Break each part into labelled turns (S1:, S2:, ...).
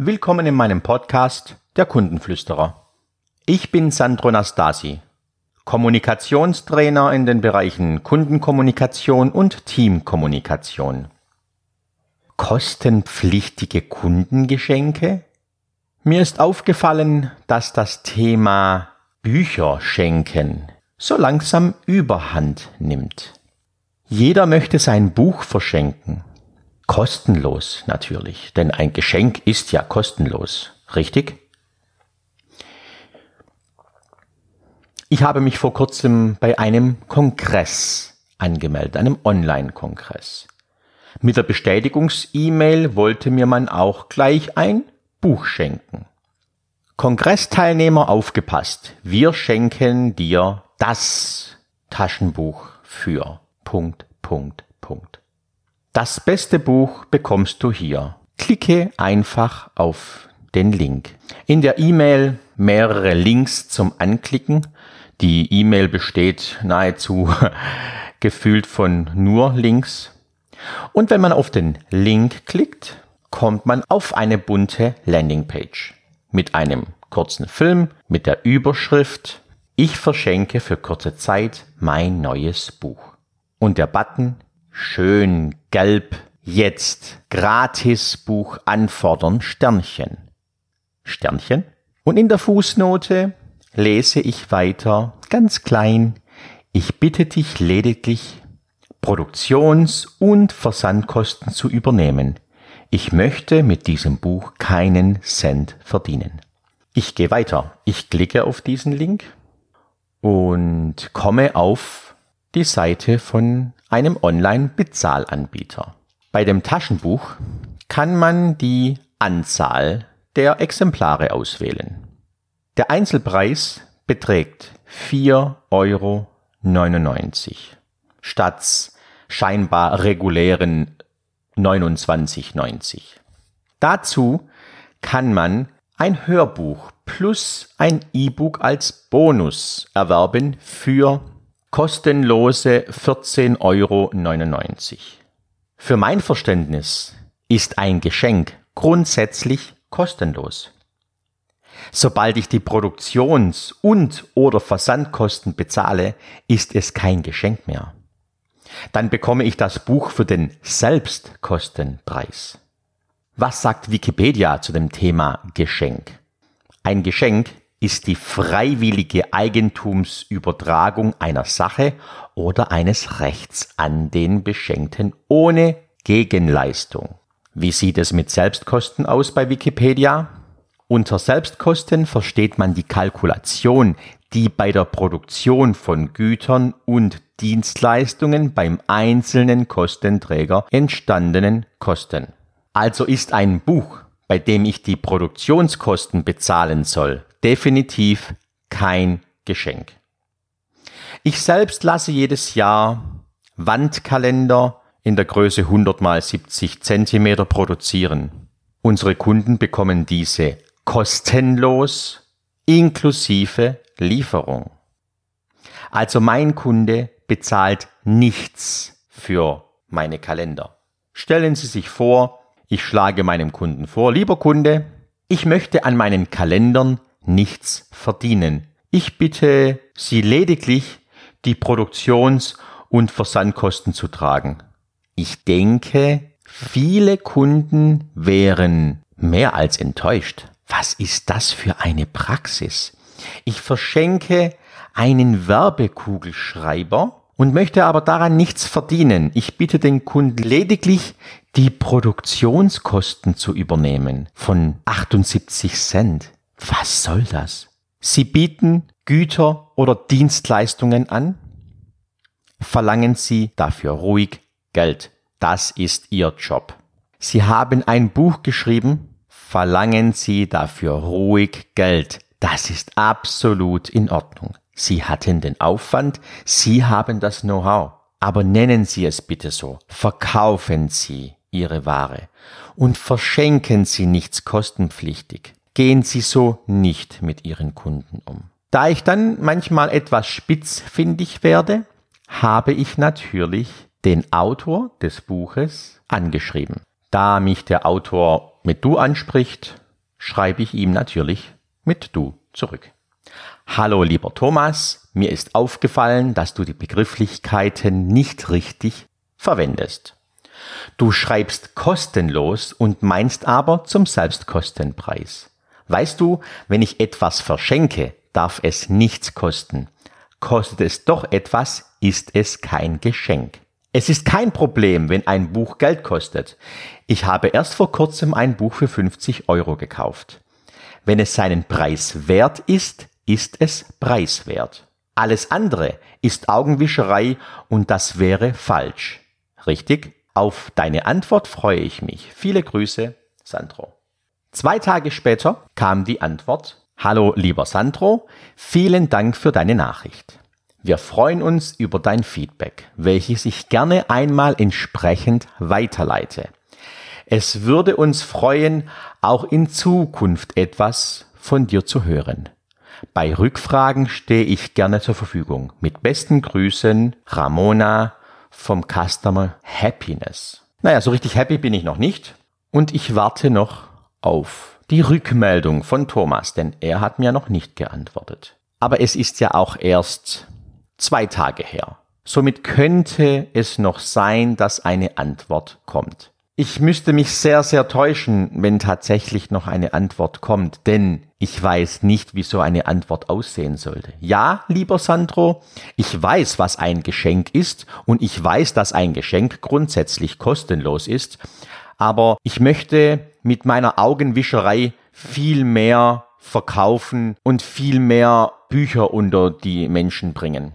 S1: Willkommen in meinem Podcast Der Kundenflüsterer. Ich bin Sandro Nastasi, Kommunikationstrainer in den Bereichen Kundenkommunikation und Teamkommunikation. Kostenpflichtige Kundengeschenke? Mir ist aufgefallen, dass das Thema Bücher schenken so langsam überhand nimmt. Jeder möchte sein Buch verschenken. Kostenlos natürlich, denn ein Geschenk ist ja kostenlos, richtig? Ich habe mich vor kurzem bei einem Kongress angemeldet, einem Online-Kongress. Mit der Bestätigungs-E-Mail wollte mir man auch gleich ein Buch schenken. Kongressteilnehmer aufgepasst, wir schenken dir das Taschenbuch für Punkt, Punkt, Punkt. Das beste Buch bekommst du hier. Klicke einfach auf den Link. In der E-Mail mehrere Links zum Anklicken. Die E-Mail besteht nahezu gefühlt von nur Links. Und wenn man auf den Link klickt, kommt man auf eine bunte Landingpage mit einem kurzen Film, mit der Überschrift Ich verschenke für kurze Zeit mein neues Buch. Und der Button schön gelb jetzt gratis Buch anfordern Sternchen. Sternchen. Und in der Fußnote lese ich weiter ganz klein. Ich bitte dich lediglich Produktions- und Versandkosten zu übernehmen. Ich möchte mit diesem Buch keinen Cent verdienen. Ich gehe weiter. Ich klicke auf diesen Link und komme auf die Seite von einem Online-Bezahlanbieter. Bei dem Taschenbuch kann man die Anzahl der Exemplare auswählen. Der Einzelpreis beträgt 4,99 Euro statt scheinbar regulären 29,90. Dazu kann man ein Hörbuch plus ein E-Book als Bonus erwerben für kostenlose 14,99 Euro. Für mein Verständnis ist ein Geschenk grundsätzlich kostenlos. Sobald ich die Produktions- und oder Versandkosten bezahle, ist es kein Geschenk mehr. Dann bekomme ich das Buch für den Selbstkostenpreis. Was sagt Wikipedia zu dem Thema Geschenk? Ein Geschenk ist die freiwillige Eigentumsübertragung einer Sache oder eines Rechts an den Beschenkten ohne Gegenleistung. Wie sieht es mit Selbstkosten aus bei Wikipedia? Unter Selbstkosten versteht man die Kalkulation, die bei der Produktion von Gütern und Dienstleistungen beim einzelnen Kostenträger entstandenen Kosten. Also ist ein Buch, bei dem ich die Produktionskosten bezahlen soll, definitiv kein Geschenk. Ich selbst lasse jedes Jahr Wandkalender in der Größe 100 mal 70 Zentimeter produzieren. Unsere Kunden bekommen diese kostenlos inklusive Lieferung. Also mein Kunde bezahlt nichts für meine Kalender. Stellen Sie sich vor, ich schlage meinem Kunden vor, lieber Kunde, ich möchte an meinen Kalendern nichts verdienen. Ich bitte Sie lediglich, die Produktions- und Versandkosten zu tragen. Ich denke, viele Kunden wären mehr als enttäuscht. Was ist das für eine Praxis? Ich verschenke einen Werbekugelschreiber und möchte aber daran nichts verdienen. Ich bitte den Kunden lediglich, die Produktionskosten zu übernehmen von 78 Cent. Was soll das? Sie bieten Güter oder Dienstleistungen an? Verlangen Sie dafür ruhig Geld. Das ist Ihr Job. Sie haben ein Buch geschrieben? Verlangen Sie dafür ruhig Geld. Das ist absolut in Ordnung. Sie hatten den Aufwand, Sie haben das Know-how. Aber nennen Sie es bitte so. Verkaufen Sie Ihre Ware und verschenken Sie nichts kostenpflichtig gehen Sie so nicht mit Ihren Kunden um. Da ich dann manchmal etwas spitzfindig werde, habe ich natürlich den Autor des Buches angeschrieben. Da mich der Autor mit Du anspricht, schreibe ich ihm natürlich mit du zurück. Hallo lieber Thomas, mir ist aufgefallen, dass du die Begrifflichkeiten nicht richtig verwendest. Du schreibst kostenlos und meinst aber zum Selbstkostenpreis. Weißt du, wenn ich etwas verschenke, darf es nichts kosten. Kostet es doch etwas, ist es kein Geschenk. Es ist kein Problem, wenn ein Buch Geld kostet. Ich habe erst vor kurzem ein Buch für 50 Euro gekauft. Wenn es seinen Preis wert ist, ist es preiswert. Alles andere ist Augenwischerei und das wäre falsch. Richtig? Auf deine Antwort freue ich mich. Viele Grüße, Sandro. Zwei Tage später kam die Antwort, Hallo lieber Sandro, vielen Dank für deine Nachricht. Wir freuen uns über dein Feedback, welches ich gerne einmal entsprechend weiterleite. Es würde uns freuen, auch in Zukunft etwas von dir zu hören. Bei Rückfragen stehe ich gerne zur Verfügung. Mit besten Grüßen, Ramona vom Customer Happiness. Naja, so richtig happy bin ich noch nicht und ich warte noch auf die Rückmeldung von Thomas, denn er hat mir noch nicht geantwortet. Aber es ist ja auch erst zwei Tage her. Somit könnte es noch sein, dass eine Antwort kommt. Ich müsste mich sehr, sehr täuschen, wenn tatsächlich noch eine Antwort kommt, denn ich weiß nicht, wie so eine Antwort aussehen sollte. Ja, lieber Sandro, ich weiß, was ein Geschenk ist und ich weiß, dass ein Geschenk grundsätzlich kostenlos ist, aber ich möchte mit meiner Augenwischerei viel mehr verkaufen und viel mehr Bücher unter die Menschen bringen.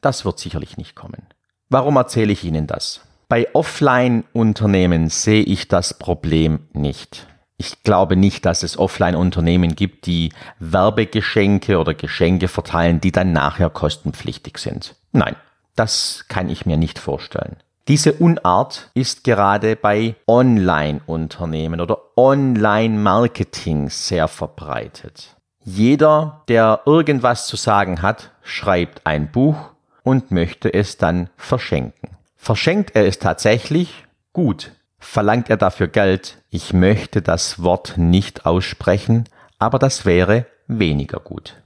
S1: Das wird sicherlich nicht kommen. Warum erzähle ich Ihnen das? Bei Offline-Unternehmen sehe ich das Problem nicht. Ich glaube nicht, dass es Offline-Unternehmen gibt, die Werbegeschenke oder Geschenke verteilen, die dann nachher kostenpflichtig sind. Nein, das kann ich mir nicht vorstellen. Diese Unart ist gerade bei Online-Unternehmen oder Online-Marketing sehr verbreitet. Jeder, der irgendwas zu sagen hat, schreibt ein Buch und möchte es dann verschenken. Verschenkt er es tatsächlich? Gut. Verlangt er dafür Geld? Ich möchte das Wort nicht aussprechen, aber das wäre weniger gut.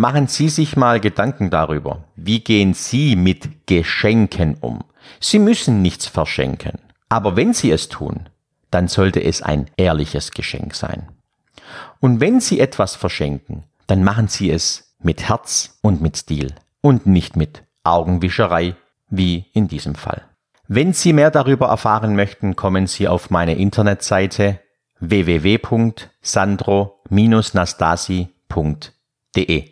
S1: Machen Sie sich mal Gedanken darüber, wie gehen Sie mit Geschenken um? Sie müssen nichts verschenken, aber wenn Sie es tun, dann sollte es ein ehrliches Geschenk sein. Und wenn Sie etwas verschenken, dann machen Sie es mit Herz und mit Stil und nicht mit Augenwischerei wie in diesem Fall. Wenn Sie mehr darüber erfahren möchten, kommen Sie auf meine Internetseite www.sandro-nastasi.de.